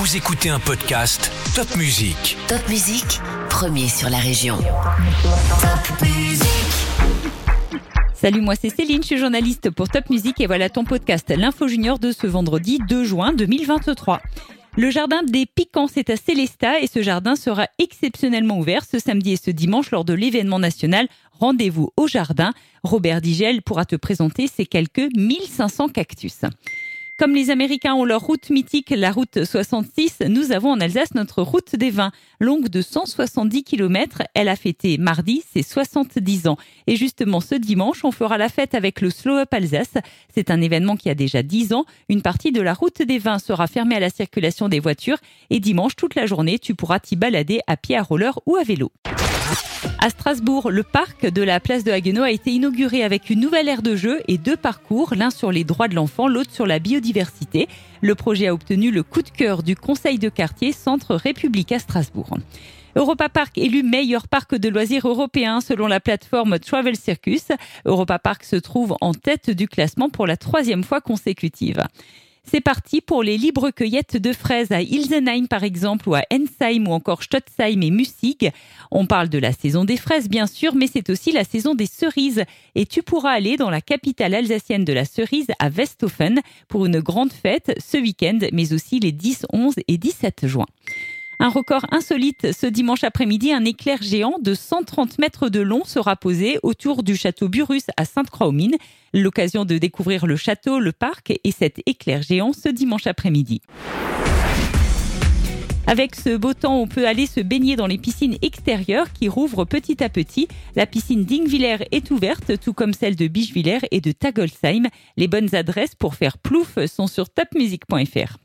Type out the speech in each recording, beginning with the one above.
Vous écoutez un podcast Top Music. Top Musique, premier sur la région. Top Musique. Salut, moi c'est Céline, je suis journaliste pour Top Music et voilà ton podcast L'Info Junior de ce vendredi 2 juin 2023. Le jardin des Piquants, c'est à Célestat et ce jardin sera exceptionnellement ouvert ce samedi et ce dimanche lors de l'événement national Rendez-vous au jardin. Robert Digel pourra te présenter ses quelques 1500 cactus. Comme les Américains ont leur route mythique, la route 66, nous avons en Alsace notre route des vins, longue de 170 km. Elle a fêté mardi ses 70 ans. Et justement, ce dimanche, on fera la fête avec le Slow Up Alsace. C'est un événement qui a déjà 10 ans. Une partie de la route des vins sera fermée à la circulation des voitures. Et dimanche, toute la journée, tu pourras t'y balader à pied, à roller ou à vélo. À Strasbourg, le parc de la place de Haguenau a été inauguré avec une nouvelle aire de jeu et deux parcours, l'un sur les droits de l'enfant, l'autre sur la biodiversité. Le projet a obtenu le coup de cœur du conseil de quartier Centre République à Strasbourg. Europa Park élu meilleur parc de loisirs européen selon la plateforme Travel Circus. Europa Park se trouve en tête du classement pour la troisième fois consécutive. C'est parti pour les libres cueillettes de fraises à Ilsenheim par exemple ou à Ensheim ou encore Stotzheim et Mussig. On parle de la saison des fraises bien sûr, mais c'est aussi la saison des cerises et tu pourras aller dans la capitale alsacienne de la cerise à Westhofen pour une grande fête ce week-end mais aussi les 10, 11 et 17 juin. Un record insolite ce dimanche après-midi, un éclair géant de 130 mètres de long sera posé autour du château Burus à Sainte-Croix-aux-Mines. L'occasion de découvrir le château, le parc et cet éclair géant ce dimanche après-midi. Avec ce beau temps, on peut aller se baigner dans les piscines extérieures qui rouvrent petit à petit. La piscine d'Ingviller est ouverte, tout comme celle de Bichevillers et de Tagolsheim. Les bonnes adresses pour faire plouf sont sur topmusic.fr.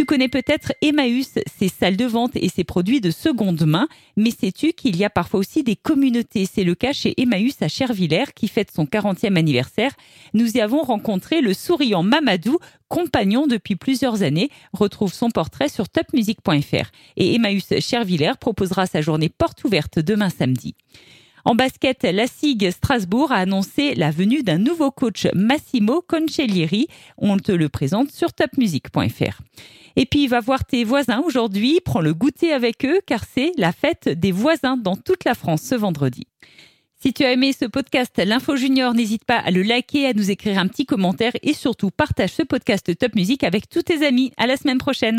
Tu connais peut-être Emmaüs, ses salles de vente et ses produits de seconde main, mais sais-tu qu'il y a parfois aussi des communautés? C'est le cas chez Emmaüs à Chervillers qui fête son 40e anniversaire. Nous y avons rencontré le souriant Mamadou, compagnon depuis plusieurs années. Retrouve son portrait sur topmusic.fr. Et Emmaüs Chervillers proposera sa journée porte ouverte demain samedi. En basket, la SIG Strasbourg a annoncé la venue d'un nouveau coach Massimo Concelieri. On te le présente sur topmusic.fr. Et puis, va voir tes voisins aujourd'hui, prends le goûter avec eux car c'est la fête des voisins dans toute la France ce vendredi. Si tu as aimé ce podcast L'Info Junior, n'hésite pas à le liker, à nous écrire un petit commentaire et surtout partage ce podcast Top Music avec tous tes amis. À la semaine prochaine.